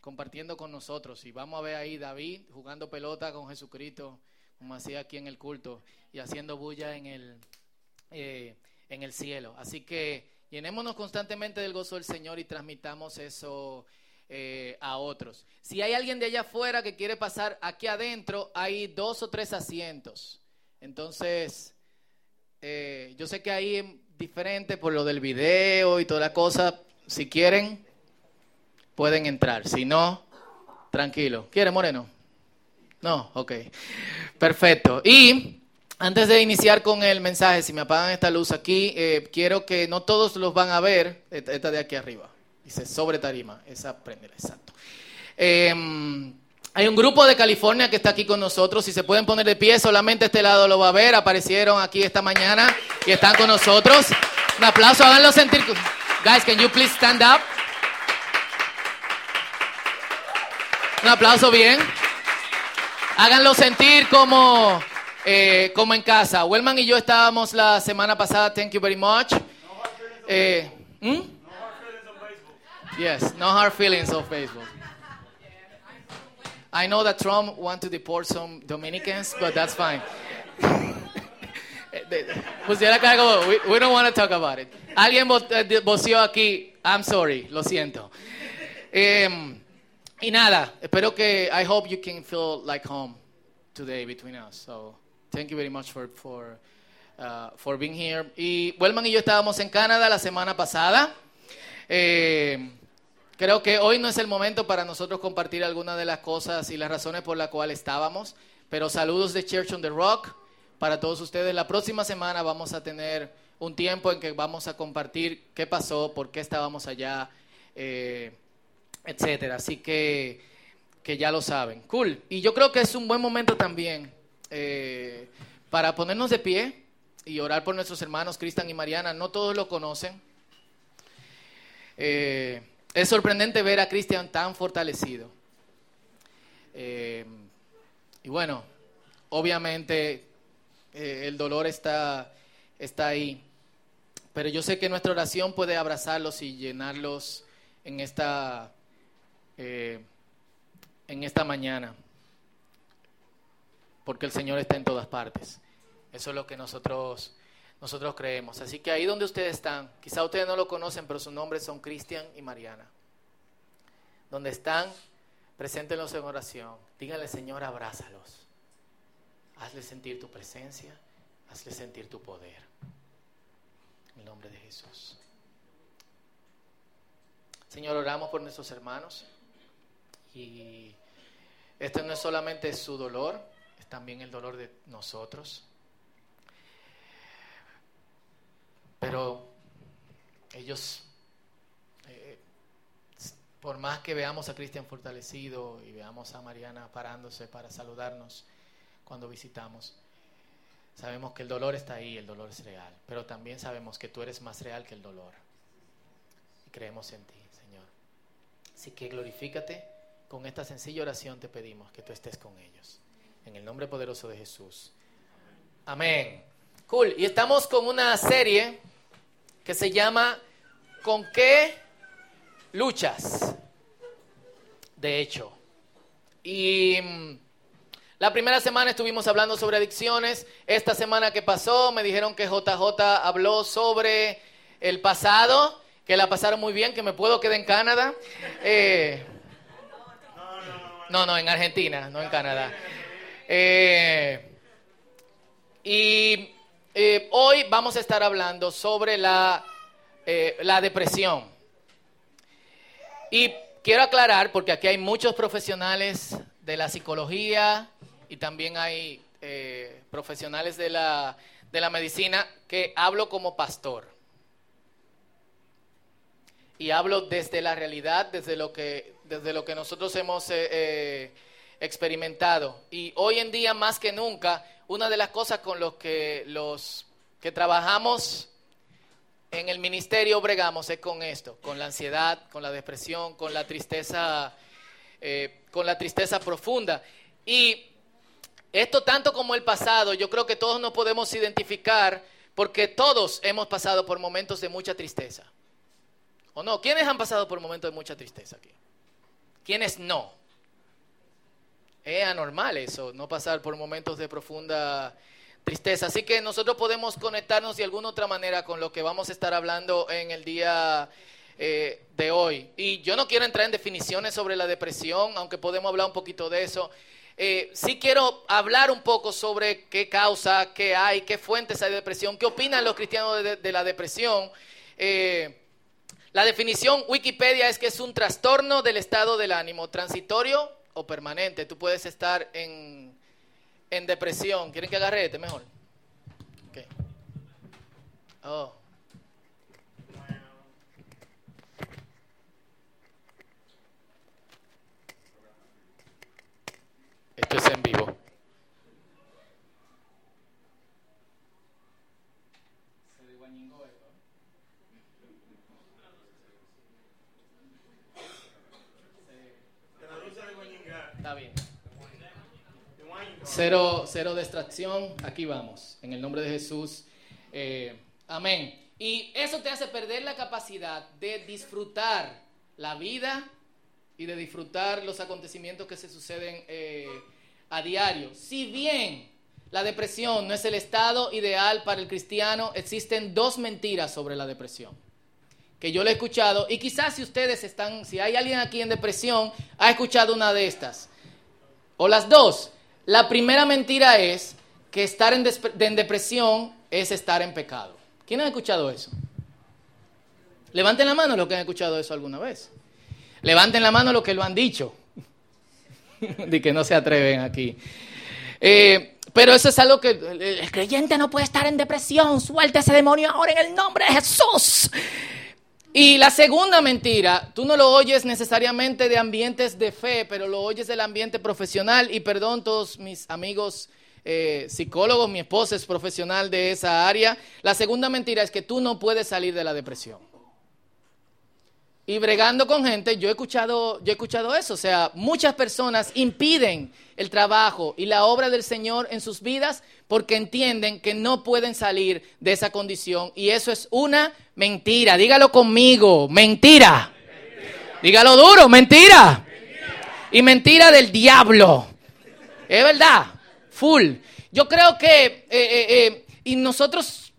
compartiendo con nosotros. Y vamos a ver ahí David jugando pelota con Jesucristo, como hacía aquí en el culto, y haciendo bulla en el, eh, en el cielo. Así que llenémonos constantemente del gozo del Señor y transmitamos eso eh, a otros. Si hay alguien de allá afuera que quiere pasar aquí adentro, hay dos o tres asientos. Entonces, eh, yo sé que ahí es diferente por lo del video y toda la cosa. Si quieren, pueden entrar. Si no, tranquilo. ¿Quiere, Moreno? No, ok. Perfecto. Y antes de iniciar con el mensaje, si me apagan esta luz aquí, eh, quiero que no todos los van a ver, esta de aquí arriba. Dice sobre tarima, esa prende, exacto. Em, hay un grupo de California que está aquí con nosotros. Si se pueden poner de pie, solamente este lado lo va a ver. Aparecieron aquí esta mañana y están con nosotros. Un aplauso, háganlo sentir. Guys, can you please stand up? Un aplauso bien. Háganlo sentir como, eh, como en casa. Wellman y yo estábamos la semana pasada. Thank you very much. Eh, ¿hmm? Yes, no hard feelings on Facebook. I know that Trump wants to deport some Dominicans, but that's fine. Pusiera cargo, we, we don't want to talk about it. Alguien eh, voció aquí, I'm sorry, lo siento. Um, y nada, espero que, I hope you can feel like home today between us. So, thank you very much for, for, uh, for being here. Y Wellman y yo estábamos en Canadá la semana pasada. Eh, creo que hoy no es el momento para nosotros compartir algunas de las cosas y las razones por las cuales estábamos, pero saludos de Church on the Rock para todos ustedes. La próxima semana vamos a tener un tiempo en que vamos a compartir qué pasó, por qué estábamos allá. Eh, etcétera. Así que, que ya lo saben. Cool. Y yo creo que es un buen momento también eh, para ponernos de pie y orar por nuestros hermanos Cristian y Mariana. No todos lo conocen. Eh, es sorprendente ver a Cristian tan fortalecido. Eh, y bueno, obviamente el dolor está, está ahí. Pero yo sé que nuestra oración puede abrazarlos y llenarlos en esta eh, en esta mañana, porque el Señor está en todas partes. Eso es lo que nosotros, nosotros creemos. Así que ahí donde ustedes están, quizá ustedes no lo conocen, pero sus nombres son Cristian y Mariana. Donde están, preséntenlos en oración. Díganle, Señor, abrázalos. Hazle sentir tu presencia, hazle sentir tu poder. En el nombre de Jesús. Señor, oramos por nuestros hermanos. Y esto no es solamente su dolor, es también el dolor de nosotros. Pero ellos, eh, por más que veamos a Cristian fortalecido y veamos a Mariana parándose para saludarnos cuando visitamos, sabemos que el dolor está ahí, el dolor es real, pero también sabemos que tú eres más real que el dolor. Y creemos en ti, Señor. Así que glorifícate con esta sencilla oración te pedimos que tú estés con ellos. En el nombre poderoso de Jesús. Amén. Cool. Y estamos con una serie que se llama ¿Con qué luchas? De hecho. Y mm, la primera semana estuvimos hablando sobre adicciones. Esta semana que pasó me dijeron que JJ habló sobre el pasado, que la pasaron muy bien, que me puedo quedar en Canadá. Eh, no, no, en Argentina, no en Canadá. Eh, y eh, hoy vamos a estar hablando sobre la, eh, la depresión. Y quiero aclarar, porque aquí hay muchos profesionales de la psicología y también hay profesionales de la, de la medicina, que hablo como pastor. Y hablo desde la realidad, desde lo que desde lo que nosotros hemos eh, eh, experimentado. Y hoy en día, más que nunca, una de las cosas con los que los que trabajamos en el ministerio bregamos es con esto, con la ansiedad, con la depresión, con la tristeza, eh, con la tristeza profunda. Y esto tanto como el pasado, yo creo que todos nos podemos identificar porque todos hemos pasado por momentos de mucha tristeza. ¿O no? ¿Quiénes han pasado por momentos de mucha tristeza aquí? ¿Quiénes no? Es anormal eso, no pasar por momentos de profunda tristeza. Así que nosotros podemos conectarnos de alguna otra manera con lo que vamos a estar hablando en el día eh, de hoy. Y yo no quiero entrar en definiciones sobre la depresión, aunque podemos hablar un poquito de eso. Eh, sí quiero hablar un poco sobre qué causa, qué hay, qué fuentes hay de depresión, qué opinan los cristianos de, la depresión. Eh, la definición Wikipedia es que es un trastorno del estado del ánimo, transitorio o permanente. Tú puedes estar en, en depresión. ¿Quieren que agarre este mejor? Oh. Esto es en vivo. Está bien. Cero, cero distracción. Aquí vamos. En el nombre de Jesús. Eh, amén. Y eso te hace perder la capacidad de disfrutar la vida y de disfrutar los acontecimientos que se suceden eh, a diario. Si bien la depresión no es el estado ideal para el cristiano, existen dos mentiras sobre la depresión que yo le he escuchado y quizás si ustedes están, si hay alguien aquí en depresión, ha escuchado una de estas. O las dos. La primera mentira es que estar en, depresión es estar en pecado. ¿Quién ha escuchado eso? Levanten la mano los que han escuchado eso alguna vez. Levanten la mano los que lo han dicho. de que no se atreven aquí. Eh, pero eso es algo que el creyente no puede estar en depresión. Suelta ese demonio ahora en el nombre de Jesús. Y la segunda mentira, tú no lo oyes necesariamente de ambientes de fe, pero lo oyes del ambiente profesional. Y perdón, todos mis amigos eh, psicólogos, mi esposa es profesional de esa área. La segunda mentira es que tú no puedes salir de la depresión y bregando con gente, yo he escuchado, yo he escuchado eso. O sea, muchas personas impiden el trabajo y la obra del Señor en sus vidas porque entienden que no pueden salir de esa condición. Y eso es una mentira. Dígalo conmigo, mentira. Dígalo duro, mentira. Y mentira del diablo. Es verdad, full. Yo creo que, eh, eh, eh, y nosotros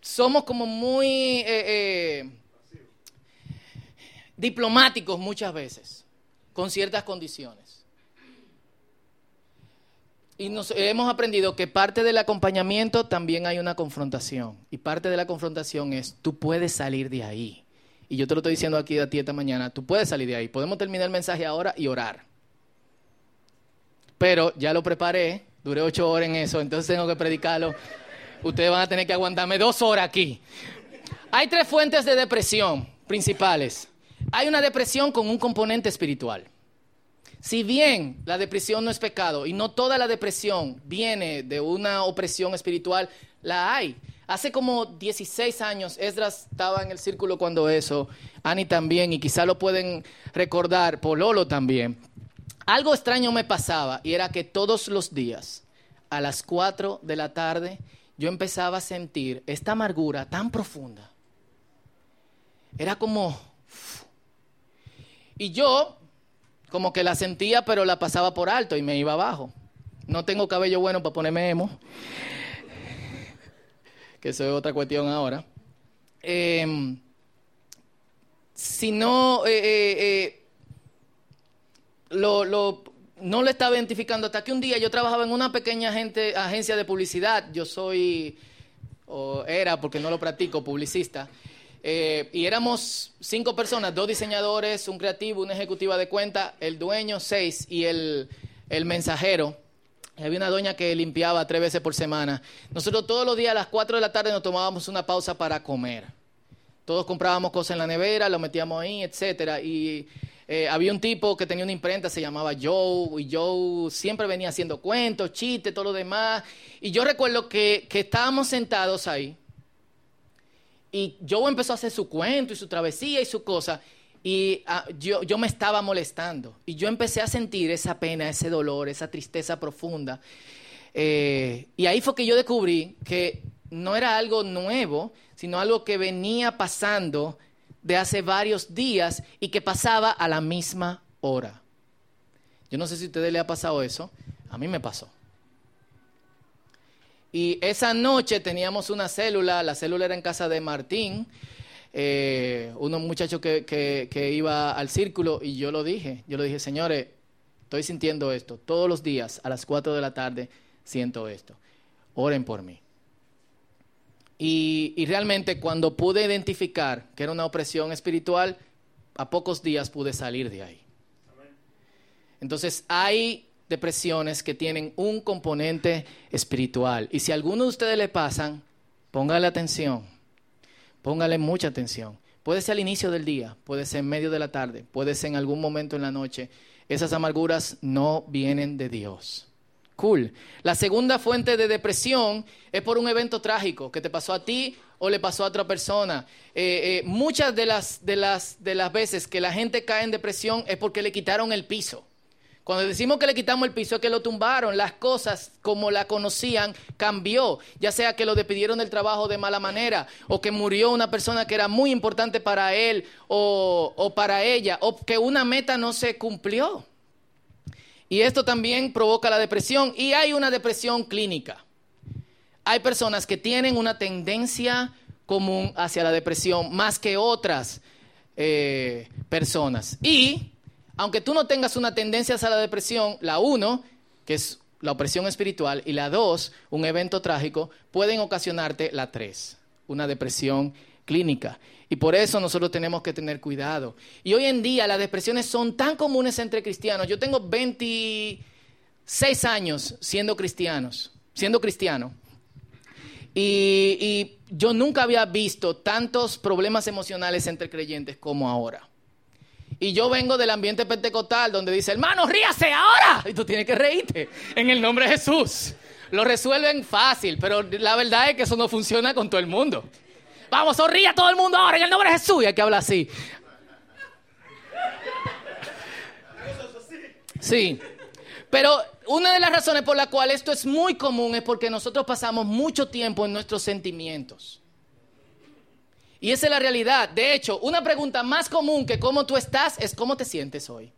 somos como muy eh, eh, diplomáticos muchas veces, con ciertas condiciones. Y nos hemos aprendido que parte del acompañamiento también hay una confrontación. Y parte de la confrontación es, tú puedes salir de ahí. Y yo te lo estoy diciendo aquí a ti esta mañana, tú puedes salir de ahí. Podemos terminar el mensaje ahora y orar. Pero ya lo preparé, duré ocho horas en eso, entonces tengo que predicarlo ustedes van a tener que aguantarme dos horas aquí. Hay tres fuentes de depresión principales. Hay una depresión con un componente espiritual. Si bien la depresión no es pecado y no toda la depresión viene de una opresión espiritual, la hay. Hace como 16 años, Esdras estaba en el círculo cuando eso, Ani también, y quizá lo pueden recordar, Pololo también. Algo extraño me pasaba y era que todos los días, a las 4 de la tarde, yo empezaba a sentir esta amargura tan profunda. Era como... Y yo como que la sentía, pero la pasaba por alto y me iba abajo. No tengo cabello bueno para ponerme emo. Que eso es otra cuestión ahora. Em, si no, eh, eh, eh, lo, lo, no lo estaba identificando hasta que un día yo trabajaba en una pequeña agencia de publicidad. Yo soy, o era porque no lo practico, publicista. Eh, y éramos cinco personas, dos diseñadores, un creativo, una ejecutiva de cuenta, el dueño, seis, y el, el mensajero. había una doña que limpiaba tres veces por semana. Nosotros todos los días a las cuatro de la tarde nos tomábamos una pausa para comer. Todos comprábamos cosas en la nevera, lo metíamos ahí, etcétera. Y eh, había un tipo que tenía una imprenta, se llamaba Joe, y Joe siempre venía haciendo cuentos, chistes, todo lo demás. Y yo recuerdo que, estábamos sentados ahí, y Joe empezó a hacer su cuento y su travesía y su cosa, y ah, yo, yo me estaba molestando. Y yo empecé a sentir esa pena, ese dolor, esa tristeza profunda. Eh, y ahí fue que yo descubrí que no era algo nuevo, sino algo que venía pasando de hace varios días y que pasaba a la misma hora. Yo no sé si a ustedes le ha pasado eso, a mí me pasó. Y esa noche teníamos una célula, la célula era en casa de Martín, eh, unos muchachos que, que, iba al círculo y yo lo dije, yo le dije, señores, estoy sintiendo esto, todos los días a las 4 de la tarde siento esto, oren por mí. Y, realmente cuando pude identificar que era una opresión espiritual, a pocos días pude salir de ahí. Entonces hay depresiones que tienen un componente espiritual. Y si a alguno de ustedes le pasan, póngale atención, póngale mucha atención. Puede ser al inicio del día, puede ser en medio de la tarde, puede ser en algún momento en la noche. Esas amarguras no vienen de Dios. La segunda fuente de depresión es por un evento trágico que te pasó a ti o le pasó a otra persona. Eh, eh, muchas de las, de, las, de las veces que la gente cae en depresión es porque le quitaron el piso. Cuando decimos que le quitamos el piso es que lo tumbaron, las cosas como la conocían cambió, ya sea que lo despidieron del trabajo de mala manera o que murió una persona que era muy importante para él o, o para ella o que una meta no se cumplió. Y esto también provoca la depresión y hay una depresión clínica. Hay personas que tienen una tendencia común hacia la depresión más que otras eh, personas. Y aunque tú no tengas una tendencia hacia la depresión, la uno, que es la opresión espiritual, y la dos, un evento trágico, pueden ocasionarte la tres, una depresión clínica. Y por eso nosotros tenemos que tener cuidado. Y hoy en día las depresiones son tan comunes entre cristianos. Yo tengo 26 años siendo cristianos, siendo cristiano. Y, y, yo nunca había visto tantos problemas emocionales entre creyentes como ahora. Y yo vengo del ambiente pentecostal donde dice, hermano, ríase ahora. Y tú tienes que reírte en el nombre de Jesús. Lo resuelven fácil, pero la verdad es que eso no funciona con todo el mundo. Vamos, sonríe a todo el mundo ahora en el nombre de Jesús. Y hay que hablar así. Sí. Pero una de las razones por las cuales esto es muy común es porque nosotros pasamos mucho tiempo en nuestros sentimientos. Y esa es la realidad. De hecho, una pregunta más común que cómo tú estás es cómo te sientes hoy.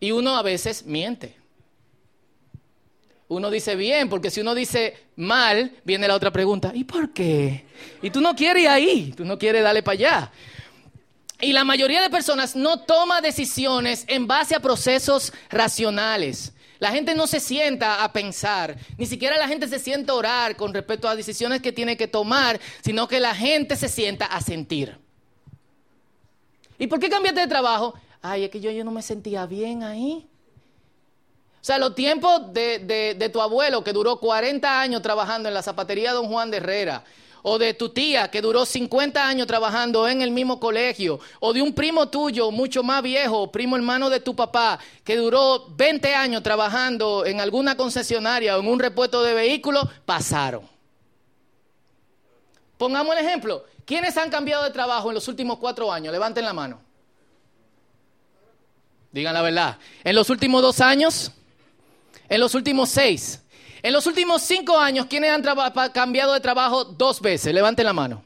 Y uno a veces miente uno dice bien, porque si uno dice mal, viene la otra pregunta, ¿y por qué? Y tú no quieres ir ahí, tú no quieres darle para allá. Y la mayoría de personas no toma decisiones en base a procesos racionales. La gente no se sienta a pensar, ni siquiera la gente se sienta a orar con respecto a decisiones que tiene que tomar, sino que la gente se sienta a sentir. ¿Y por qué cambiaste de trabajo? Ay, es que yo, yo no me sentía bien ahí. O sea, los tiempos de, tu abuelo que duró 40 años trabajando en la zapatería Don Juan de Herrera, o de tu tía que duró 50 años trabajando en el mismo colegio, o de un primo tuyo mucho más viejo, primo hermano de tu papá, que duró 20 años trabajando en alguna concesionaria o en un repuesto de vehículos, pasaron. Pongamos el ejemplo. ¿Quiénes han cambiado de trabajo en los últimos cuatro años? Levanten la mano. Digan la verdad. En los últimos dos años, en los últimos seis. En los últimos cinco años, ¿quiénes han cambiado de trabajo dos veces? Levanten la mano.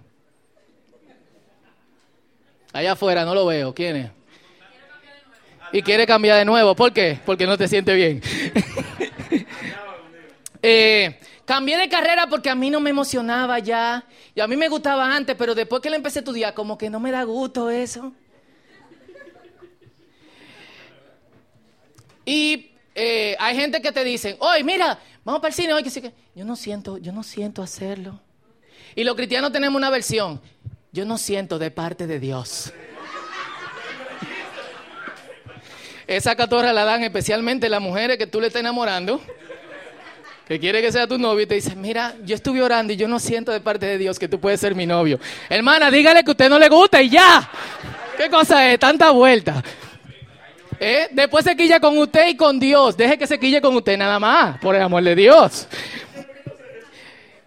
Allá afuera, no lo veo. ¿Quién es? Y quiere cambiar de nuevo. ¿Por qué? Porque no te siente bien. eh, cambié de carrera porque a mí no me emocionaba ya. Y a mí me gustaba antes, pero después que le empecé a estudiar, como que no me da gusto eso. Y eh, hay gente que te dicen, oye, mira, vamos para el cine hoy, que sí que yo no siento, yo no siento hacerlo. Y los cristianos tenemos una versión, yo no siento de parte de Dios. Esa catorra la dan especialmente las mujeres que tú le estás enamorando, que quiere que sea tu novio y te dice, mira, yo estuve orando y yo no siento de parte de Dios que tú puedes ser mi novio. Hermana, dígale que a usted no le gusta y ya. ¿Qué cosa es? Tanta vuelta. ¿Eh? Después se quilla con usted y con Dios. Deje que se quille con usted nada más, por el amor de Dios.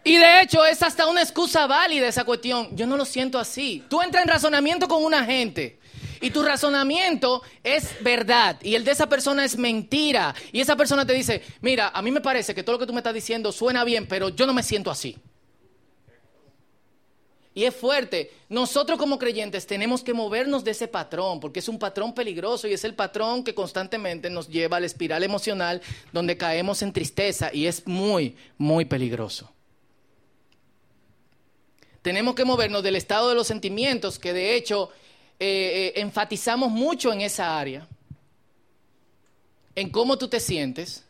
Y de hecho es hasta una excusa válida esa cuestión. Yo no lo siento así. Tú entras en razonamiento con una gente y tu razonamiento es verdad y el de esa persona es mentira. Y esa persona te dice, mira, a mí me parece que todo lo que tú me estás diciendo suena bien, pero yo no me siento así. Y es fuerte. Nosotros como creyentes tenemos que movernos de ese patrón, porque es un patrón peligroso y es el patrón que constantemente nos lleva a la espiral emocional donde caemos en tristeza y es muy, muy peligroso. Tenemos que movernos del estado de los sentimientos, que de hecho eh, eh, enfatizamos mucho en esa área, en cómo tú te sientes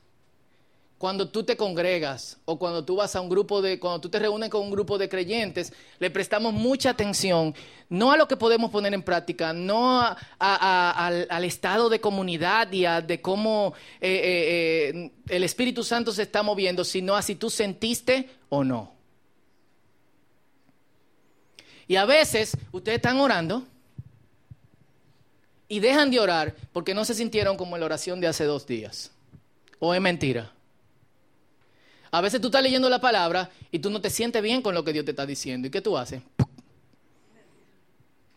cuando tú te congregas o cuando tú vas a un grupo de, cuando tú te reúnes con un grupo de creyentes, le prestamos mucha atención, no a lo que podemos poner en práctica, no al, estado de comunidad y a de cómo eh, eh, eh, el Espíritu Santo se está moviendo, sino a si tú sentiste o no. Y a veces ustedes están orando y dejan de orar porque no se sintieron como en la oración de hace dos días. ¿O es mentira? A veces tú estás leyendo la palabra y tú no te sientes bien con lo que Dios te está diciendo. ¿Y qué tú haces?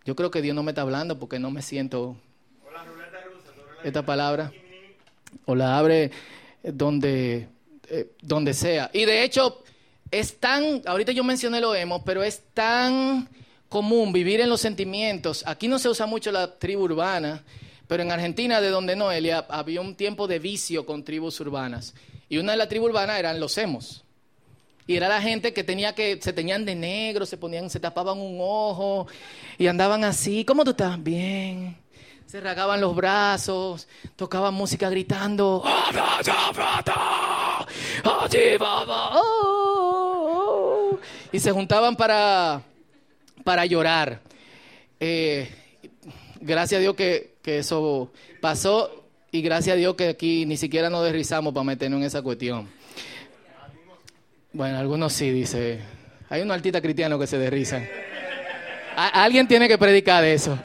Yo creo que Dios no me está hablando porque no me siento esta palabra. O la abre donde, eh, donde sea. Y de hecho, es tan, ahorita yo mencioné lo hemos, pero es tan común vivir en los sentimientos. Aquí no se usa mucho la tribu urbana, pero en Argentina, de donde Noelia, había un tiempo de vicio con tribus urbanas. Y una de las tribus urbanas eran los hemos. Y era la gente que tenía que, se tenían de negro, se ponían, se tapaban un ojo y andaban así. ¿Cómo tú estás? Bien. Se ragaban los brazos, tocaban música gritando. Y se juntaban para, para llorar. Eh, gracias a Dios que, que eso pasó y gracias a Dios que aquí ni siquiera nos derrizamos para meternos en esa cuestión. Bueno, algunos sí, dice. Hay unos artistas cristianos que se derrizan. alguien tiene que predicar eso.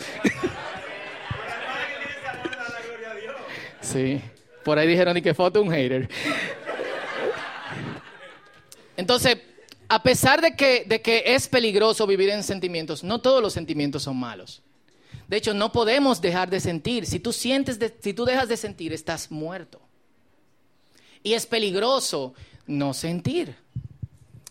sí. Por ahí dijeron y que foto un hater. Entonces, a pesar de que, de que es peligroso vivir en sentimientos, no todos los sentimientos son malos. De hecho, no podemos dejar de sentir. Si tú sientes, si tú dejas de sentir, estás muerto. Y es peligroso no sentir.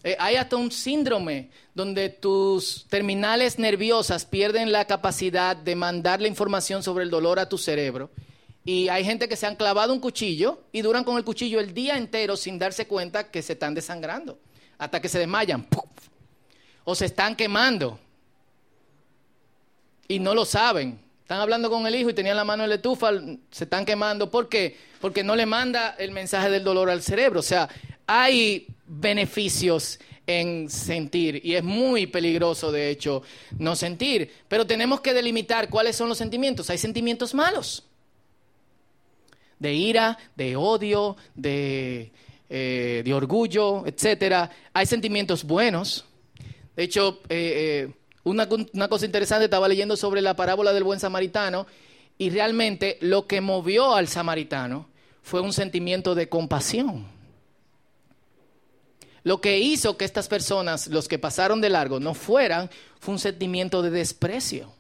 Eh, hay hasta un síndrome donde tus terminales nerviosas pierden la capacidad de mandar la información sobre el dolor a tu cerebro. Y hay gente que se han clavado un cuchillo y duran con el cuchillo el día entero sin darse cuenta que se están desangrando, hasta que se desmayan. O se están quemando y no lo saben. Están hablando con el hijo y tenían la mano en la estufa, se están quemando. ¿Por qué? Porque no le manda el mensaje del dolor al cerebro. O sea, hay beneficios en sentir y es muy peligroso, de hecho, no sentir. Pero tenemos que delimitar cuáles son los sentimientos. Hay sentimientos malos. De ira, de odio, de, eh, orgullo, etc. Hay sentimientos buenos. De hecho, eh, eh, una, cosa interesante, estaba leyendo sobre la parábola del buen samaritano y realmente lo que movió al samaritano fue un sentimiento de compasión. Lo que hizo que estas personas, los que pasaron de largo, no fueran, fue un sentimiento de desprecio.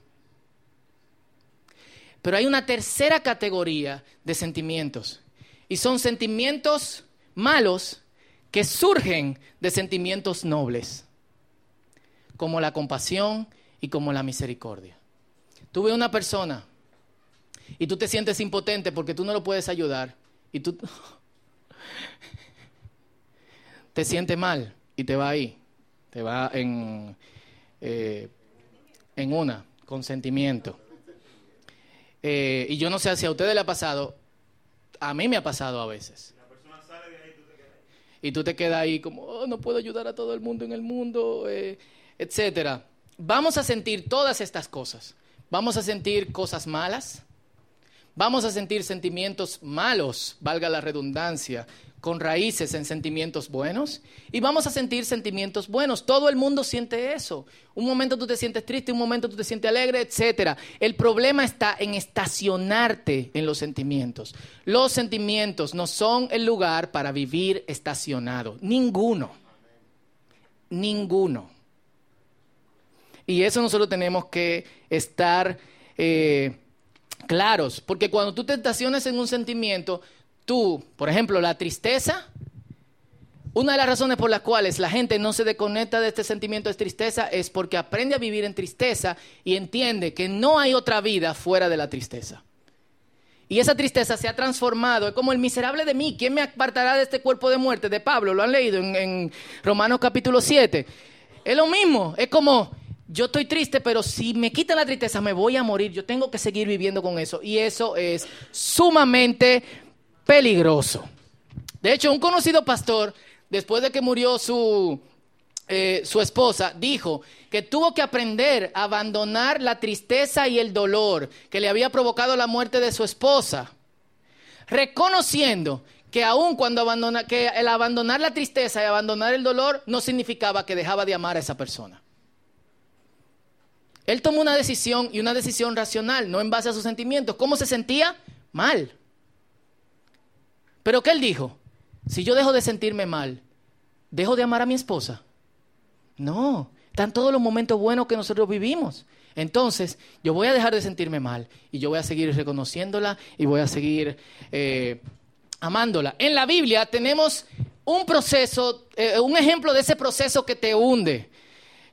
Pero hay una tercera categoría de sentimientos. Y son sentimientos malos que surgen de sentimientos nobles como la compasión y como la misericordia. Tú ves una persona y tú te sientes impotente porque tú no lo puedes ayudar y tú te sientes mal y te va ahí, te va en, eh, en una, con sentimiento. Eh, y yo no sé si a ustedes le ha pasado, a mí me ha pasado a veces. Y tú te quedas ahí como, oh, no puedo ayudar a todo el mundo en el mundo. Eh, etcétera, vamos a sentir todas estas cosas. Vamos a sentir cosas malas, vamos a sentir sentimientos malos, valga la redundancia, con raíces en sentimientos buenos, y vamos a sentir sentimientos buenos. Todo el mundo siente eso. Un momento tú te sientes triste, un momento tú te sientes alegre, etcétera. El problema está en estacionarte en los sentimientos. Los sentimientos no son el lugar para vivir estacionado. Ninguno. Ninguno. Y eso nosotros tenemos que estar eh, claros, porque cuando tú te estaciones en un sentimiento, tú, por ejemplo, la tristeza, Una de las razones por las cuales la gente no se desconecta de este sentimiento de tristeza es porque aprende a vivir en tristeza y entiende que no hay otra vida fuera de la tristeza. Y esa tristeza se ha transformado, es como el miserable de mí, ¿quién me apartará de este cuerpo de muerte? De Pablo, lo han leído en, en Romanos capítulo 7. Es lo mismo, es como, yo estoy triste, pero si me quitan la tristeza me voy a morir, yo tengo que seguir viviendo con eso. Y eso es sumamente peligroso. De hecho, un conocido pastor, después de que murió su, eh, su esposa, dijo que tuvo que aprender a abandonar la tristeza y el dolor que le había provocado la muerte de su esposa, reconociendo que aun cuando abandona, que el abandonar la tristeza y abandonar el dolor no significaba que dejaba de amar a esa persona. Él tomó una decisión y una decisión racional, no en base a sus sentimientos. ¿Cómo se sentía? Mal. Pero ¿qué él dijo? Si yo dejo de sentirme mal, ¿dejo de amar a mi esposa? No, están todos los momentos buenos que nosotros vivimos. Entonces, yo voy a dejar de sentirme mal y yo voy a seguir reconociéndola y voy a seguir eh, amándola. En la Biblia tenemos un proceso, eh, un ejemplo de ese proceso que te hunde,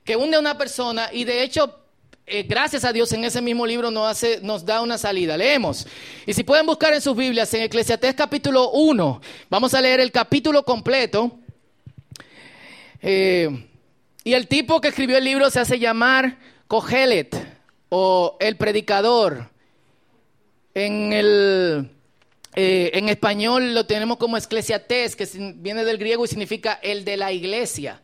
que hunde a una persona y de hecho eh, gracias a Dios en ese mismo libro nos, da una salida. Leemos. Y si pueden buscar en sus Biblias, en Eclesiastés capítulo 1, vamos a leer el capítulo completo. Eh, y el tipo que escribió el libro se hace llamar Cogelet o el predicador. En el eh, en español lo tenemos como Eclesiastés, que viene del griego y significa el de la iglesia.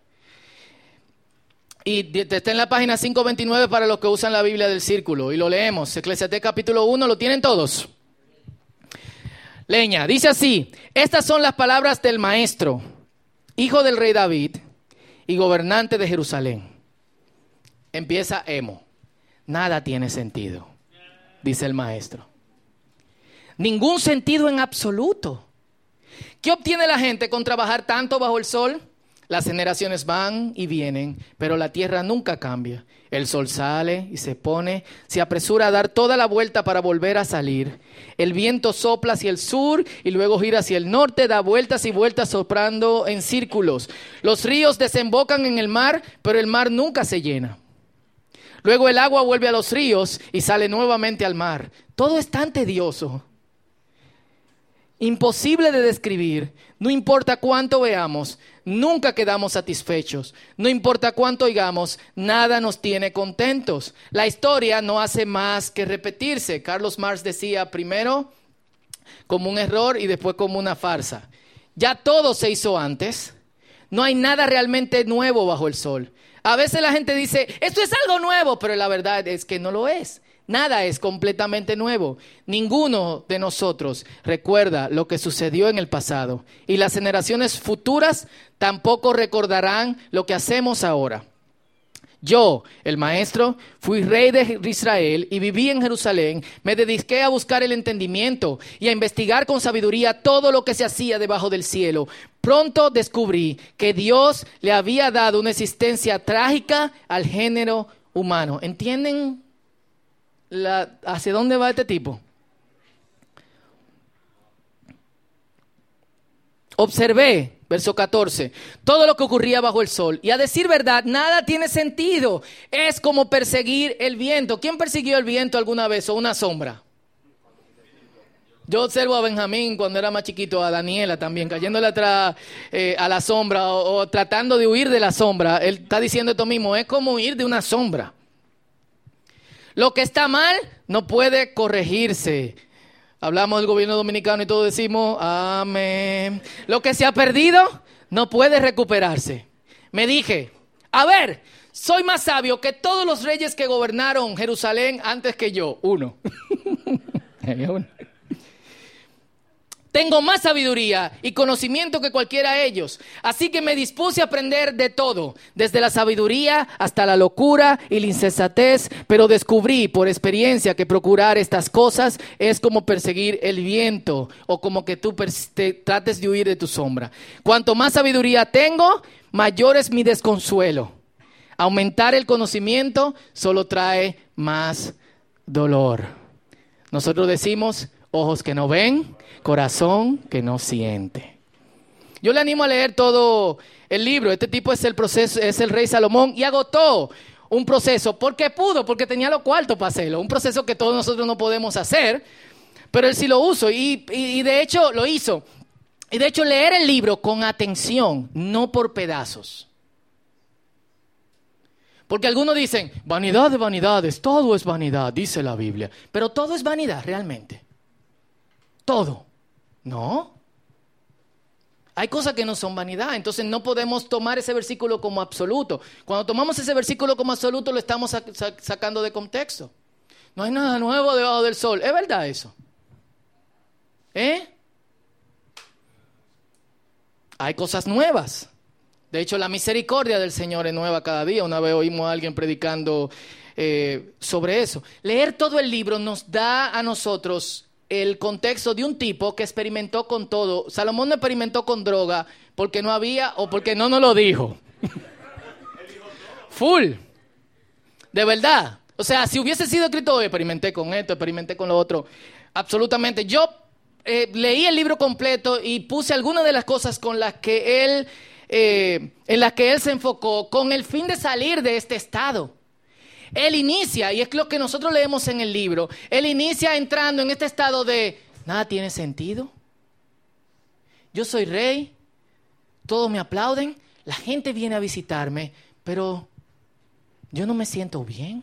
Y está en la página 529 para los que usan la Biblia del círculo. Y lo leemos. Eclesiastés capítulo 1, ¿lo tienen todos? Leña, dice así, estas son las palabras del maestro, hijo del rey David y gobernante de Jerusalén. Empieza Emo. Nada tiene sentido, dice el maestro. Ningún sentido en absoluto. ¿Qué obtiene la gente con trabajar tanto bajo el sol? Las generaciones van y vienen, pero la tierra nunca cambia. El sol sale y se pone, se apresura a dar toda la vuelta para volver a salir. El viento sopla hacia el sur y luego gira hacia el norte, da vueltas y vueltas soplando en círculos. Los ríos desembocan en el mar, pero el mar nunca se llena. Luego el agua vuelve a los ríos y sale nuevamente al mar. Todo es tan tedioso imposible de describir. No importa cuánto veamos, nunca quedamos satisfechos. No importa cuánto oigamos, nada nos tiene contentos. La historia no hace más que repetirse. Carlos Marx decía primero como un error y después como una farsa. Ya todo se hizo antes. No hay nada realmente nuevo bajo el sol. A veces la gente dice, esto es algo nuevo, pero la verdad es que no lo es. Nada es completamente nuevo. Ninguno de nosotros recuerda lo que sucedió en el pasado. Y las generaciones futuras tampoco recordarán lo que hacemos ahora. Yo, el maestro, fui rey de Israel y viví en Jerusalén. Me dediqué a buscar el entendimiento y a investigar con sabiduría todo lo que se hacía debajo del cielo. Pronto descubrí que Dios le había dado una existencia trágica al género humano. ¿Entienden ¿hacia dónde va este tipo? Observé, verso 14, todo lo que ocurría bajo el sol. Y a decir verdad, nada tiene sentido. Es como perseguir el viento. ¿Quién persiguió el viento alguna vez o una sombra? Yo observo a Benjamín cuando era más chiquito, a Daniela también, cayéndole atrás eh, a la sombra o, tratando de huir de la sombra. Él está diciendo esto mismo, es como huir de una sombra. Lo que está mal no puede corregirse. Hablamos del gobierno dominicano y todos decimos, amén. Lo que se ha perdido no puede recuperarse. Me dije, a ver, soy más sabio que todos los reyes que gobernaron Jerusalén antes que yo. Uno. Tengo más sabiduría y conocimiento que cualquiera de ellos. Así que me dispuse a aprender de todo, desde la sabiduría hasta la locura y la insensatez, pero descubrí por experiencia que procurar estas cosas es como perseguir el viento o como que tú trates de huir de tu sombra. Cuanto más sabiduría tengo, mayor es mi desconsuelo. Aumentar el conocimiento solo trae más dolor. Nosotros decimos, ojos que no ven, corazón que no siente. Yo le animo a leer todo el libro. Este tipo es el proceso, es el rey Salomón y agotó un proceso porque pudo, porque tenía lo cuarto para hacerlo. Un proceso que todos nosotros no podemos hacer, pero él sí lo usó y, y de hecho lo hizo. Y de hecho leer el libro con atención, no por pedazos. Porque algunos dicen, vanidad de vanidades, todo es vanidad, dice la Biblia. Pero todo es vanidad realmente. Todo. No. Hay cosas que no son vanidad, entonces no podemos tomar ese versículo como absoluto. Cuando tomamos ese versículo como absoluto lo estamos sacando de contexto. No hay nada nuevo debajo del sol. ¿Es verdad eso? ¿Eh? Hay cosas nuevas. De hecho, la misericordia del Señor es nueva cada día. Una vez oímos a alguien predicando eh, sobre eso. Leer todo el libro nos da a nosotros el contexto de un tipo que experimentó con todo. Salomón no experimentó con droga porque no había o porque no nos lo dijo. Full. De verdad. O sea, si hubiese sido escrito, experimenté con esto, experimenté con lo otro. Absolutamente. Yo eh, leí el libro completo y puse algunas de las cosas con las que él, eh, en las que él se enfocó con el fin de salir de este estado. Él inicia, y es lo que nosotros leemos en el libro, él inicia entrando en este estado de, nada tiene sentido. Yo soy rey, todos me aplauden, la gente viene a visitarme, pero yo no me siento bien.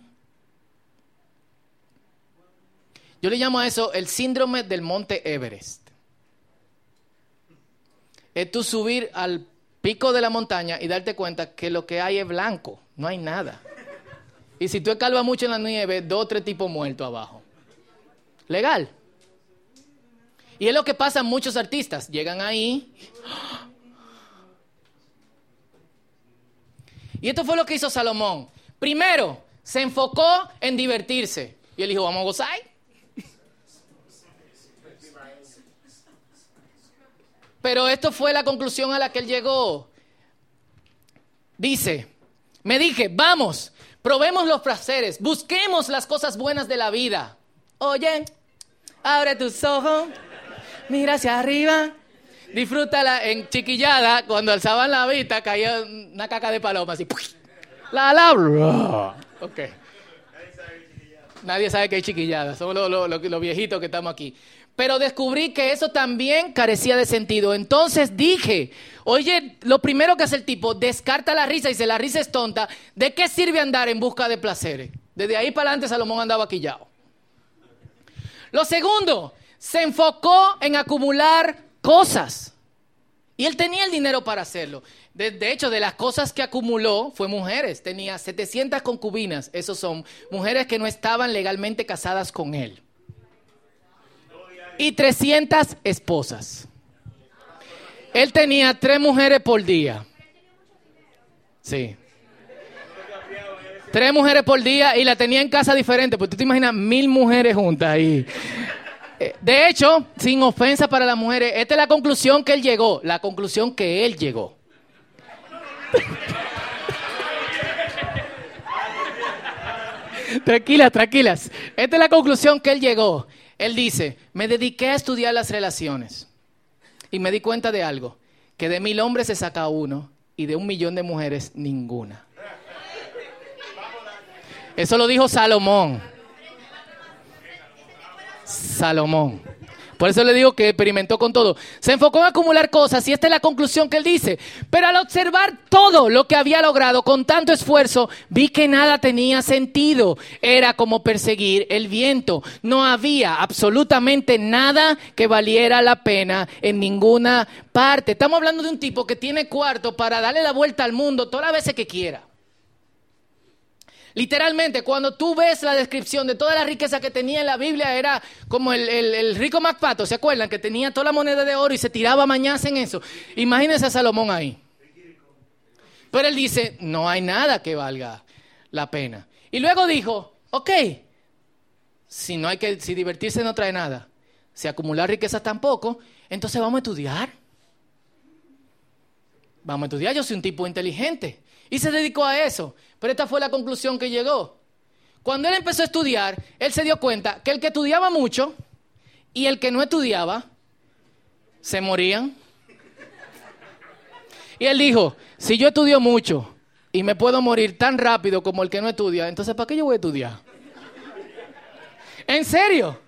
Yo le llamo a eso el síndrome del monte Everest. Es tú subir al pico de la montaña y darte cuenta que lo que hay es blanco, no hay nada. Y si tú escalvas mucho en la nieve, dos o tres tipos muertos abajo. Legal. Y es lo que pasa a muchos artistas. Llegan ahí. Y esto fue lo que hizo Salomón. Primero, se enfocó en divertirse. Y él dijo, vamos a gozar. Pero esto fue la conclusión a la que él llegó. Dice, me dije, vamos, Probemos los placeres, busquemos las cosas buenas de la vida. Oye, abre tus ojos, mira hacia arriba, disfrútala en chiquillada. Cuando alzaban la vista caía una caca de paloma así. La la. Ok. Nadie sabe que hay chiquillada. Somos los viejitos que estamos aquí pero descubrí que eso también carecía de sentido. Entonces dije, oye, lo primero que hace el tipo, descarta la risa y dice, la risa es tonta, ¿de qué sirve andar en busca de placeres? Desde ahí para adelante Salomón andaba quillado. Lo segundo, se enfocó en acumular cosas. Y él tenía el dinero para hacerlo. De, de, hecho, de las cosas que acumuló fue mujeres. Tenía 700 concubinas. Esos son mujeres que no estaban legalmente casadas con él y 300 esposas. Él tenía tres mujeres por día. Sí. Tres mujeres por día y la tenía en casa diferente. Pues tú te imaginas mil mujeres juntas ahí. Eh, de hecho, sin ofensa para las mujeres, esta es la conclusión que él llegó. La conclusión que él llegó. tranquilas, tranquilas. Esta es la conclusión que él llegó. Él dice, me dediqué a estudiar las relaciones y me di cuenta de algo, que de mil hombres se saca uno y de un millón de mujeres ninguna. Eso lo dijo Salomón. Salomón. Por eso le digo que experimentó con todo. Se enfocó en acumular cosas y esta es la conclusión que él dice. Pero al observar todo lo que había logrado con tanto esfuerzo, vi que nada tenía sentido. Era como perseguir el viento. No había absolutamente nada que valiera la pena en ninguna parte. Estamos hablando de un tipo que tiene cuarto para darle la vuelta al mundo todas las veces que quiera. Literalmente, cuando tú ves la descripción de toda la riqueza que tenía en la Biblia, era como el, rico MacPato, ¿se acuerdan? Que tenía toda la moneda de oro y se tiraba mañana en eso. Imagínense a Salomón ahí. Pero él dice, no hay nada que valga la pena. Y luego dijo, ok, si no hay que, si divertirse no trae nada, si acumular riqueza tampoco, entonces vamos a estudiar. Vamos a estudiar, yo soy un tipo inteligente. Y se dedicó a eso. Pero esta fue la conclusión que llegó. Cuando él empezó a estudiar, él se dio cuenta que el que estudiaba mucho y el que no estudiaba se morían. Y él dijo, si yo estudio mucho y me puedo morir tan rápido como el que no estudia, entonces ¿para qué yo voy a estudiar? ¿En serio?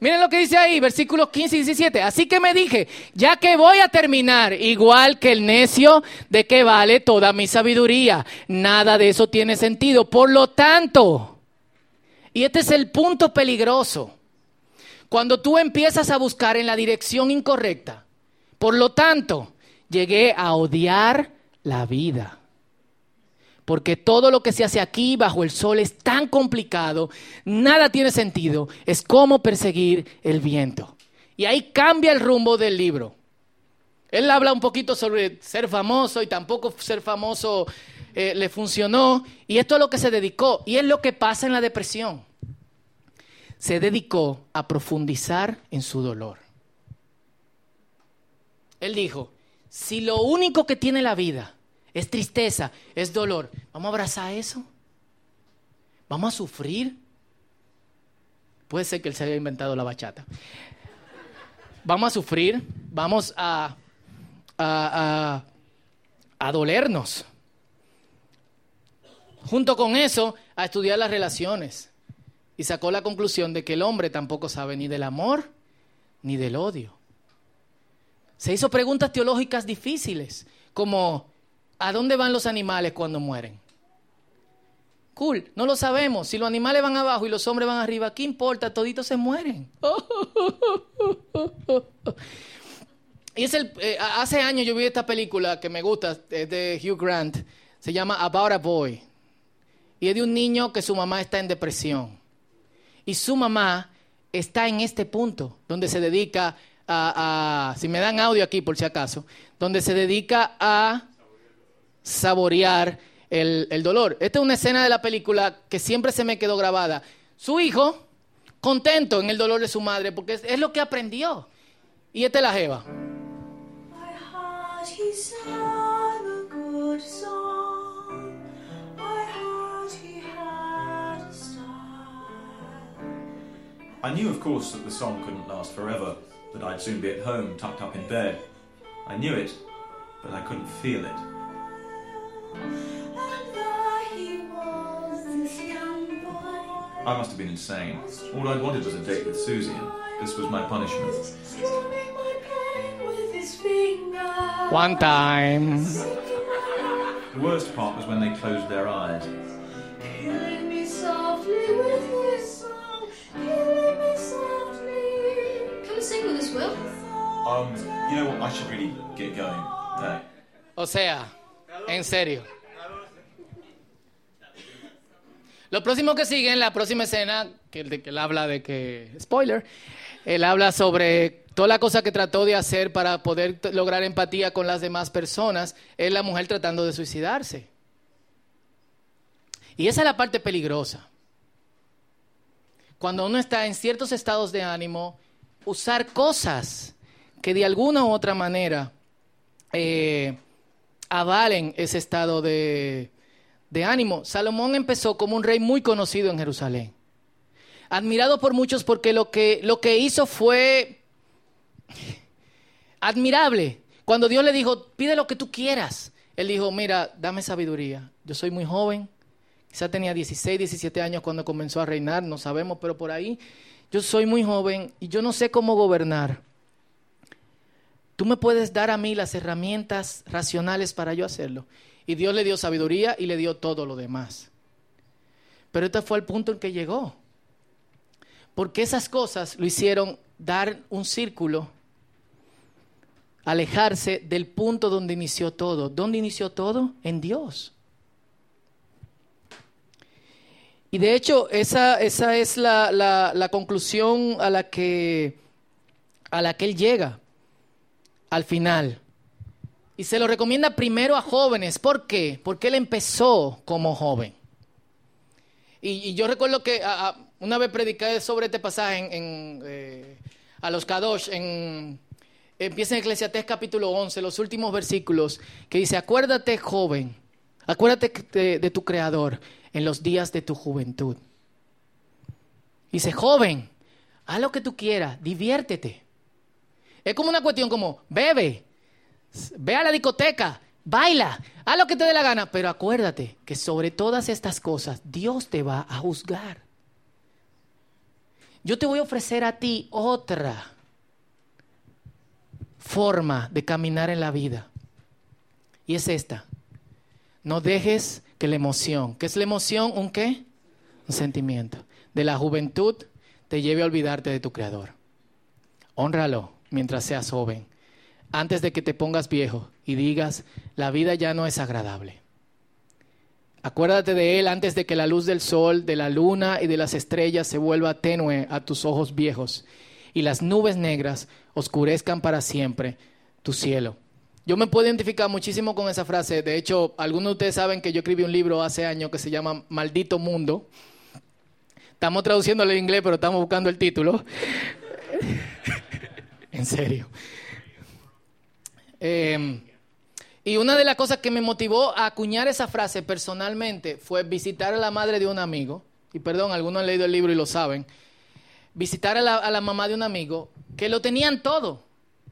Miren lo que dice ahí, versículos 15 y 17. Así que me dije, ya que voy a terminar igual que el necio, ¿de qué vale toda mi sabiduría? Nada de eso tiene sentido. Por lo tanto, y este es el punto peligroso, cuando tú empiezas a buscar en la dirección incorrecta, por lo tanto, llegué a odiar la vida. Porque todo lo que se hace aquí bajo el sol es tan complicado, nada tiene sentido, es como perseguir el viento. Y ahí cambia el rumbo del libro. Él habla un poquito sobre ser famoso y tampoco ser famoso eh, le funcionó. Y esto es lo que se dedicó. Y es lo que pasa en la depresión. Se dedicó a profundizar en su dolor. Él dijo, si lo único que tiene la vida es tristeza, es dolor. Vamos a abrazar eso. Vamos a sufrir. Puede ser que él se haya inventado la bachata. Vamos a sufrir, vamos a, a, a, dolernos. Junto con eso, a estudiar las relaciones. Y sacó la conclusión de que el hombre tampoco sabe ni del amor ni del odio. Se hizo preguntas teológicas difíciles, como ¿A dónde van los animales cuando mueren? Cool, no lo sabemos. Si los animales van abajo y los hombres van arriba, ¿qué importa? Toditos se mueren. y es el, eh, hace años yo vi esta película que me gusta, es de Hugh Grant, se llama About a Boy. Y es de un niño que su mamá está en depresión. Y su mamá está en este punto, donde se dedica a si me dan audio aquí por si acaso, donde se dedica a saborear el, dolor. Esta es una escena de la película que siempre se me quedó grabada. Su hijo, contento en el dolor de su madre, porque es, lo que aprendió. Y esta es la jeva. I knew, of course, that the song couldn't last forever, that I'd soon be at home, tucked up in bed. I knew it, but I couldn't feel it. I must have been insane. All I wanted was a date with Susie, and this was my punishment. One time. The worst part was when they closed their eyes. Killing me softly with his song, killing me softly. Come sing with us, Will. Um, you know what? I should really get going. No. O sea, en serio. Lo próximo que sigue en la próxima escena, que, él habla de que, spoiler, él habla sobre toda la cosa que trató de hacer para poder lograr empatía con las demás personas, es la mujer tratando de suicidarse. Y esa es la parte peligrosa. Cuando uno está en ciertos estados de ánimo, usar cosas que de alguna u otra manera eh, avalen ese estado de, de ánimo. Salomón empezó como un rey muy conocido en Jerusalén. Admirado por muchos porque lo que, lo que hizo fue admirable. Cuando Dios le dijo, pide lo que tú quieras, él dijo, mira, dame sabiduría. Yo soy muy joven, quizá tenía 16, 17 años cuando comenzó a reinar, no sabemos, pero por ahí yo soy muy joven y yo no sé cómo gobernar. Tú me puedes dar a mí las herramientas racionales para yo hacerlo. Y Dios le dio sabiduría y le dio todo lo demás. Pero este fue el punto en que llegó. Porque esas cosas lo hicieron dar un círculo, alejarse del punto donde inició todo. ¿Dónde inició todo? En Dios. Y de hecho, esa, esa es la, la, conclusión a la, que, a la que él llega al final. Y se lo recomienda primero a jóvenes. ¿Por qué? Porque él empezó como joven. Y, yo recuerdo que una vez prediqué sobre este pasaje en, eh, a los Kadosh, en, empieza en Eclesiastés capítulo 11, los últimos versículos, que dice, acuérdate joven, acuérdate de tu Creador en los días de tu juventud. Dice, joven, haz lo que tú quieras, diviértete. Es como una cuestión como, bebe, Ve a la discoteca, baila, haz lo que te dé la gana, pero acuérdate que sobre todas estas cosas Dios te va a juzgar. Yo te voy a ofrecer a ti otra forma de caminar en la vida. Y es esta. No dejes que la emoción, ¿qué es la emoción? ¿Un qué? Un sentimiento. De la juventud te lleve a olvidarte de tu Creador. Honralo mientras seas joven, antes de que te pongas viejo y digas, la vida ya no es agradable. Acuérdate de Él antes de que la luz del sol, de la luna y de las estrellas se vuelva tenue a tus ojos viejos y las nubes negras oscurezcan para siempre tu cielo. Yo me puedo identificar muchísimo con esa frase. De hecho, algunos de ustedes saben que yo escribí un libro hace años que se llama Maldito Mundo. Estamos traduciéndolo en inglés, pero estamos buscando el título. en serio. Eh, y una de las cosas que me motivó a acuñar esa frase personalmente fue visitar a la madre de un amigo. Y perdón, algunos han leído el libro y lo saben. Visitar a la, a la mamá de un amigo que lo tenían todo.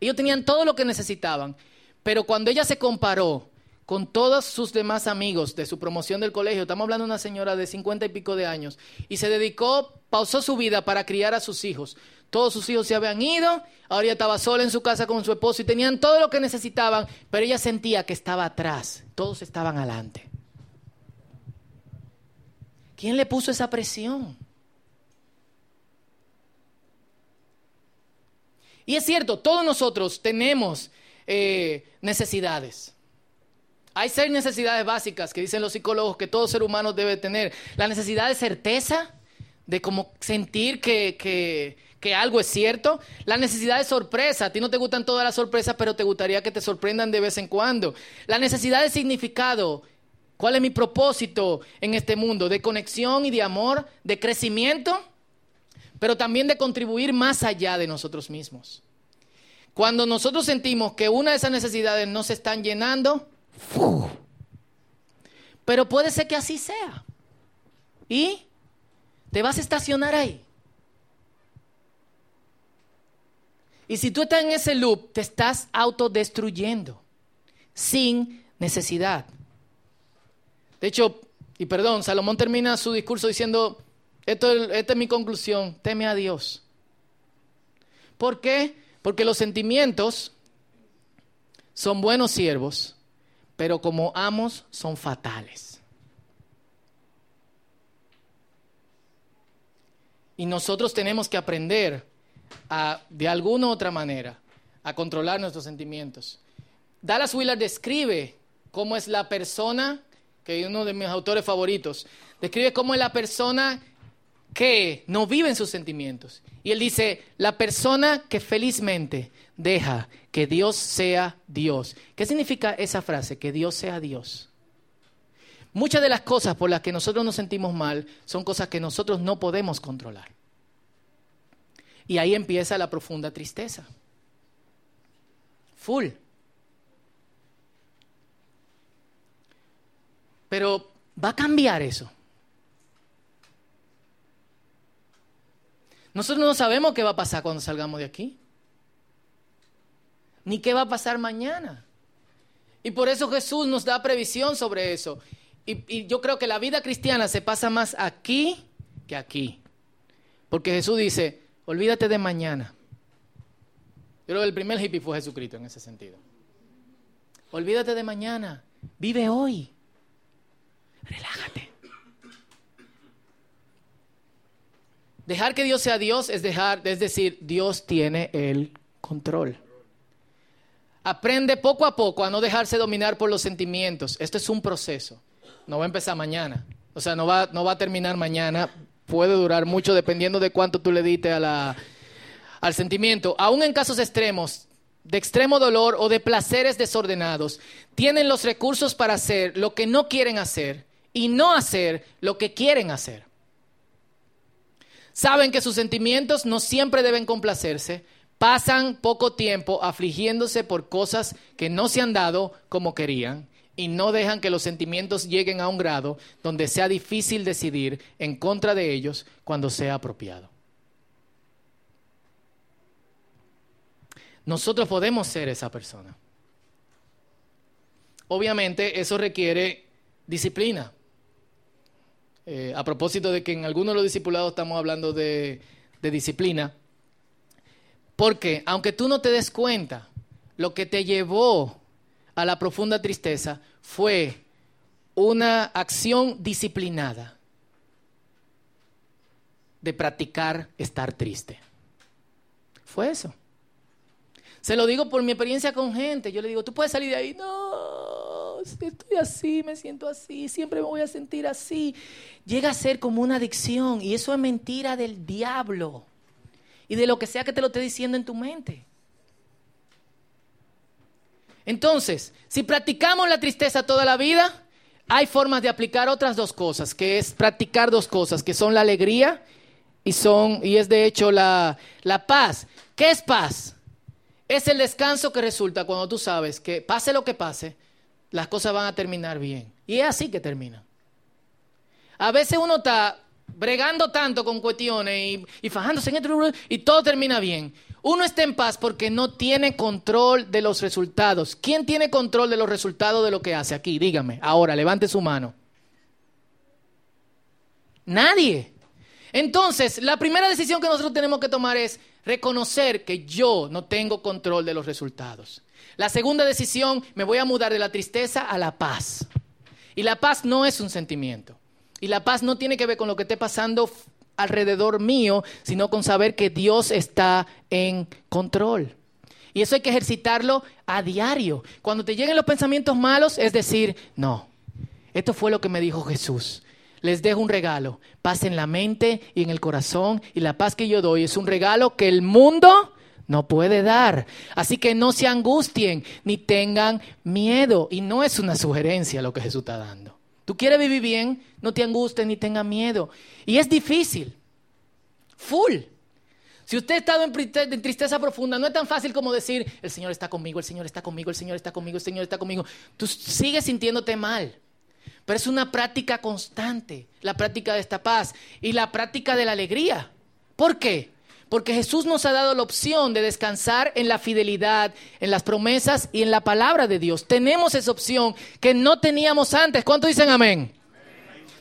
Ellos tenían todo lo que necesitaban. Pero cuando ella se comparó con todos sus demás amigos de su promoción del colegio, estamos hablando de una señora de cincuenta y pico de años, y se dedicó, pausó su vida para criar a sus hijos. Todos sus hijos se habían ido, ahora ella estaba sola en su casa con su esposo y tenían todo lo que necesitaban, pero ella sentía que estaba atrás, todos estaban adelante. ¿Quién le puso esa presión? Y es cierto, todos nosotros tenemos eh, necesidades. Hay seis necesidades básicas que dicen los psicólogos que todo ser humano debe tener. La necesidad de certeza, de como sentir que, que, que, algo es cierto. La necesidad de sorpresa. A ti no te gustan todas las sorpresas, pero te gustaría que te sorprendan de vez en cuando. La necesidad de significado. ¿Cuál es mi propósito en este mundo? De conexión y de amor, de crecimiento, pero también de contribuir más allá de nosotros mismos. Cuando nosotros sentimos que una de esas necesidades no se están llenando, pero puede ser que así sea. Y te vas a estacionar ahí. Y si tú estás en ese loop, te estás autodestruyendo sin necesidad. De hecho, y perdón, Salomón termina su discurso diciendo, esto, esta es mi conclusión, teme a Dios. ¿Por qué? Porque los sentimientos son buenos siervos, pero como amos son fatales. Y nosotros tenemos que aprender a, de alguna u otra manera, a controlar nuestros sentimientos. Dallas Willard describe cómo es la persona, que es uno de mis autores favoritos, describe cómo es la persona que no vive en sus sentimientos. Y él dice, la persona que felizmente deja que Dios sea Dios. ¿Qué significa esa frase? Que Dios sea Dios. Muchas de las cosas por las que nosotros nos sentimos mal son cosas que nosotros no podemos controlar. Y ahí empieza la profunda tristeza. Full. Pero va a cambiar eso. Nosotros no sabemos qué va a pasar cuando salgamos de aquí. Ni qué va a pasar mañana. Y por eso Jesús nos da previsión sobre eso. Y, yo creo que la vida cristiana se pasa más aquí que aquí. Porque Jesús dice, olvídate de mañana. Yo creo que el primer hippie fue Jesucristo en ese sentido. Olvídate de mañana. Vive hoy. Relájate. Dejar que Dios sea Dios es dejar, es decir, Dios tiene el control. Aprende poco a poco a no dejarse dominar por los sentimientos. Esto es un proceso. No va a empezar mañana. O sea, no va, no va a terminar mañana. Puede durar mucho dependiendo de cuánto tú le diste a la, al sentimiento. Aún en casos extremos, de extremo dolor o de placeres desordenados, tienen los recursos para hacer lo que no quieren hacer y no hacer lo que quieren hacer. Saben que sus sentimientos no siempre deben complacerse, pasan poco tiempo afligiéndose por cosas que no se han dado como querían y no dejan que los sentimientos lleguen a un grado donde sea difícil decidir en contra de ellos cuando sea apropiado. Nosotros podemos ser esa persona. obviamente eso requiere disciplina. Eh, a propósito de que en algunos de los discipulados estamos hablando de, de disciplina, porque aunque tú no te des cuenta, lo que te llevó a la profunda tristeza fue una acción disciplinada de practicar estar triste. Fue eso. Se lo digo por mi experiencia con gente. Yo le digo, tú puedes salir de ahí. No, estoy así, me siento así, siempre me voy a sentir así. Llega a ser como una adicción y eso es mentira del diablo y de lo que sea que te lo esté diciendo en tu mente. Entonces, si practicamos la tristeza toda la vida, hay formas de aplicar otras dos cosas, que es practicar dos cosas, que son la alegría y son y es de hecho la, la paz. ¿Qué es paz? Es el descanso que resulta cuando tú sabes que pase lo que pase, las cosas van a terminar bien. Y es así que termina. A veces uno está bregando tanto con cuestiones y, y fajándose en esto y todo termina bien. Uno está en paz porque no tiene control de los resultados. ¿Quién tiene control de los resultados de lo que hace aquí? Dígame, ahora, levante su mano. Nadie. Entonces, la primera decisión que nosotros tenemos que tomar es reconocer que yo no tengo control de los resultados. La segunda decisión, me voy a mudar de la tristeza a la paz. Y la paz no es un sentimiento. Y la paz no tiene que ver con lo que esté pasando alrededor mío, sino con saber que Dios está en control. Y eso hay que ejercitarlo a diario. Cuando te lleguen los pensamientos malos, es decir, no, esto fue lo que me dijo Jesús. Les dejo un regalo, paz en la mente y en el corazón, y la paz que yo doy es un regalo que el mundo no puede dar. Así que no se angustien ni tengan miedo. Y no es una sugerencia lo que Jesús está dando. Tú quieres vivir bien, no te angusties ni tengas miedo. Y es difícil. Full. Si usted ha estado en tristeza profunda, no es tan fácil como decir, el Señor está conmigo, el Señor está conmigo, el Señor está conmigo, el Señor está conmigo. Tú sigues sintiéndote mal. Pero es una práctica constante, la práctica de esta paz y la práctica de la alegría. ¿Por qué? Porque Jesús nos ha dado la opción de descansar en la fidelidad, en las promesas y en la palabra de Dios. Tenemos esa opción que no teníamos antes. ¿Cuánto dicen amén?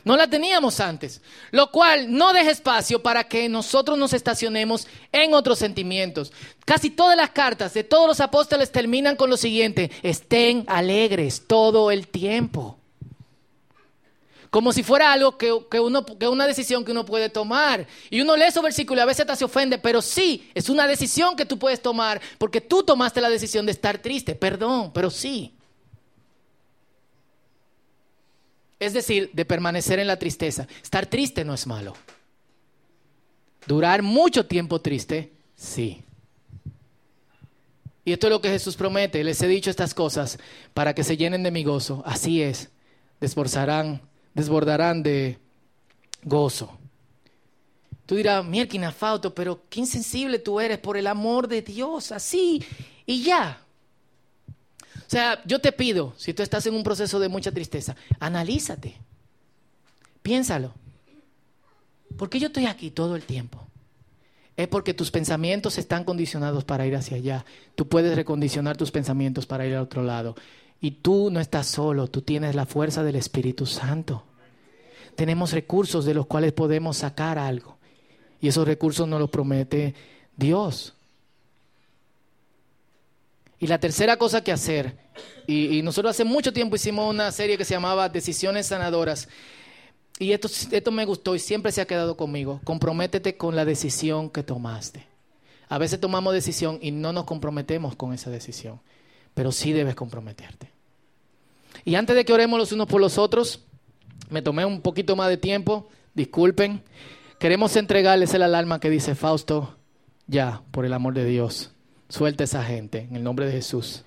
No la teníamos antes. Lo cual no deja espacio para que nosotros nos estacionemos en otros sentimientos. Casi todas las cartas de todos los apóstoles terminan con lo siguiente. Estén alegres todo el tiempo. Como si fuera algo que, uno, que una decisión que uno puede tomar. Y uno lee esos versículos y a veces hasta se ofende, pero sí, es una decisión que tú puedes tomar porque tú tomaste la decisión de estar triste. Perdón, pero sí. Es decir, de permanecer en la tristeza. Estar triste no es malo. Durar mucho tiempo triste, sí. Y esto es lo que Jesús promete. Les he dicho estas cosas para que se llenen de mi gozo. Así es. Desbordarán, desbordarán de gozo. Tú dirás, Mierkina Fauto, pero qué insensible tú eres por el amor de Dios. Así y ya. O sea, yo te pido, si tú estás en un proceso de mucha tristeza, analízate. Piénsalo. ¿Por qué yo estoy aquí todo el tiempo? Es porque tus pensamientos están condicionados para ir hacia allá. Tú puedes recondicionar tus pensamientos para ir al otro lado. Y tú no estás solo, tú tienes la fuerza del Espíritu Santo. Tenemos recursos de los cuales podemos sacar algo. Y esos recursos nos los promete Dios. Y la tercera cosa que hacer, y, y nosotros hace mucho tiempo hicimos una serie que se llamaba Decisiones Sanadoras, y esto, esto me gustó y siempre se ha quedado conmigo, comprométete con la decisión que tomaste. A veces tomamos decisión y no nos comprometemos con esa decisión, pero sí debes comprometerte. Y antes de que oremos los unos por los otros, me tomé un poquito más de tiempo, disculpen, queremos entregarles el alarma que dice Fausto, ya, por el amor de Dios. Suelta esa gente en el nombre de Jesús.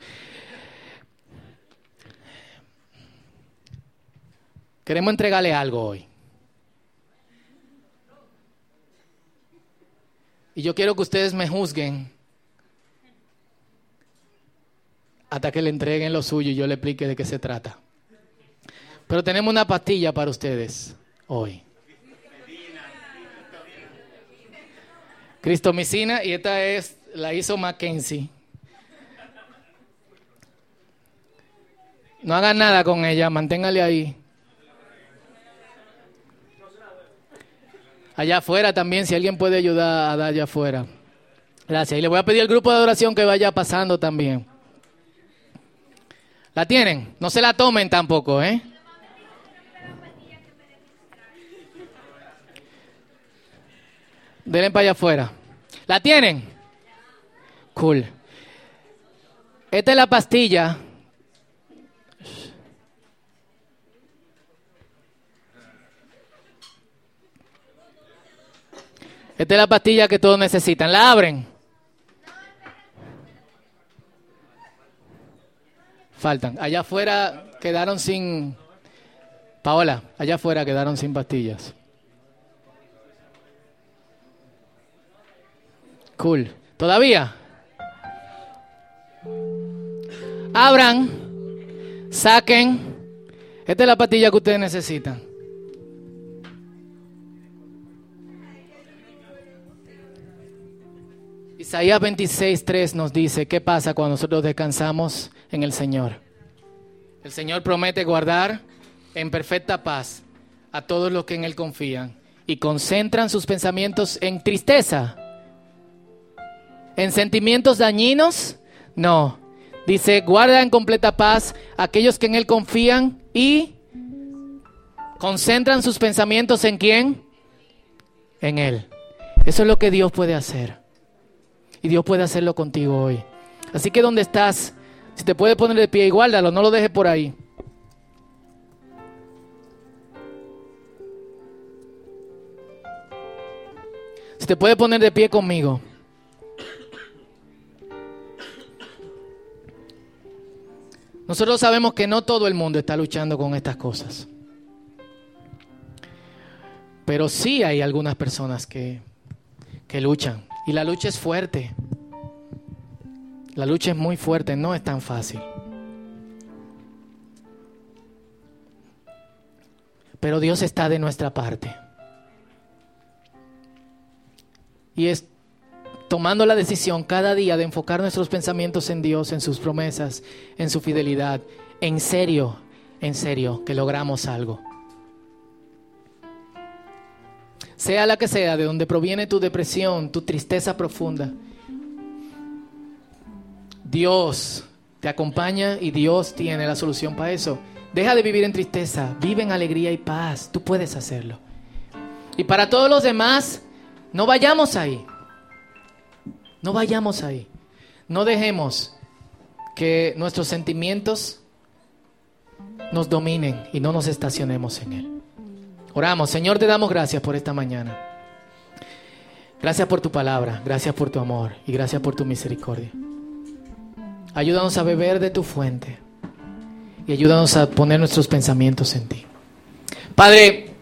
Queremos entregarle algo hoy. Y yo quiero que ustedes me juzguen hasta que le entreguen lo suyo y yo le explique de qué se trata. Pero tenemos una pastilla para ustedes hoy. Cristomicina y esta es la hizo Mackenzie. No hagan nada con ella, manténgale ahí. Allá afuera también, si alguien puede ayudar a dar allá afuera. Gracias. Y le voy a pedir al grupo de adoración que vaya pasando también. ¿La tienen? No se la tomen tampoco, ¿eh? Denle para allá afuera. ¿La tienen? Cool. Esta es la pastilla. Esta es la pastilla que todos necesitan. ¿La abren? Faltan. Allá afuera quedaron sin... Paola, allá afuera quedaron sin pastillas. Cool. ¿Todavía? Abran, saquen. Esta es la pastilla que ustedes necesitan. Isaías 26:3 nos dice, ¿qué pasa cuando nosotros descansamos en el Señor? El Señor promete guardar en perfecta paz a todos los que en Él confían y concentran sus pensamientos en tristeza, en sentimientos dañinos. No, dice, guarda en completa paz aquellos que en Él confían y concentran sus pensamientos en quién? En Él. Eso es lo que Dios puede hacer. Y Dios puede hacerlo contigo hoy. Así que donde estás, si te puedes poner de pie, guárdalo, no lo dejes por ahí. Si te puedes poner de pie conmigo. Nosotros sabemos que no todo el mundo está luchando con estas cosas. Pero sí hay algunas personas que, que luchan. Y la lucha es fuerte. La lucha es muy fuerte, no es tan fácil. Pero Dios está de nuestra parte. Y es tomando la decisión cada día de enfocar nuestros pensamientos en Dios, en sus promesas, en su fidelidad. En serio, en serio, que logramos algo. Sea la que sea, de donde proviene tu depresión, tu tristeza profunda. Dios te acompaña y Dios tiene la solución para eso. Deja de vivir en tristeza, vive en alegría y paz. Tú puedes hacerlo. Y para todos los demás, no vayamos ahí. No vayamos ahí. No dejemos que nuestros sentimientos nos dominen y no nos estacionemos en Él. Oramos, Señor, te damos gracias por esta mañana. Gracias por tu palabra, gracias por tu amor y gracias por tu misericordia. Ayúdanos a beber de tu fuente y ayúdanos a poner nuestros pensamientos en ti. Padre,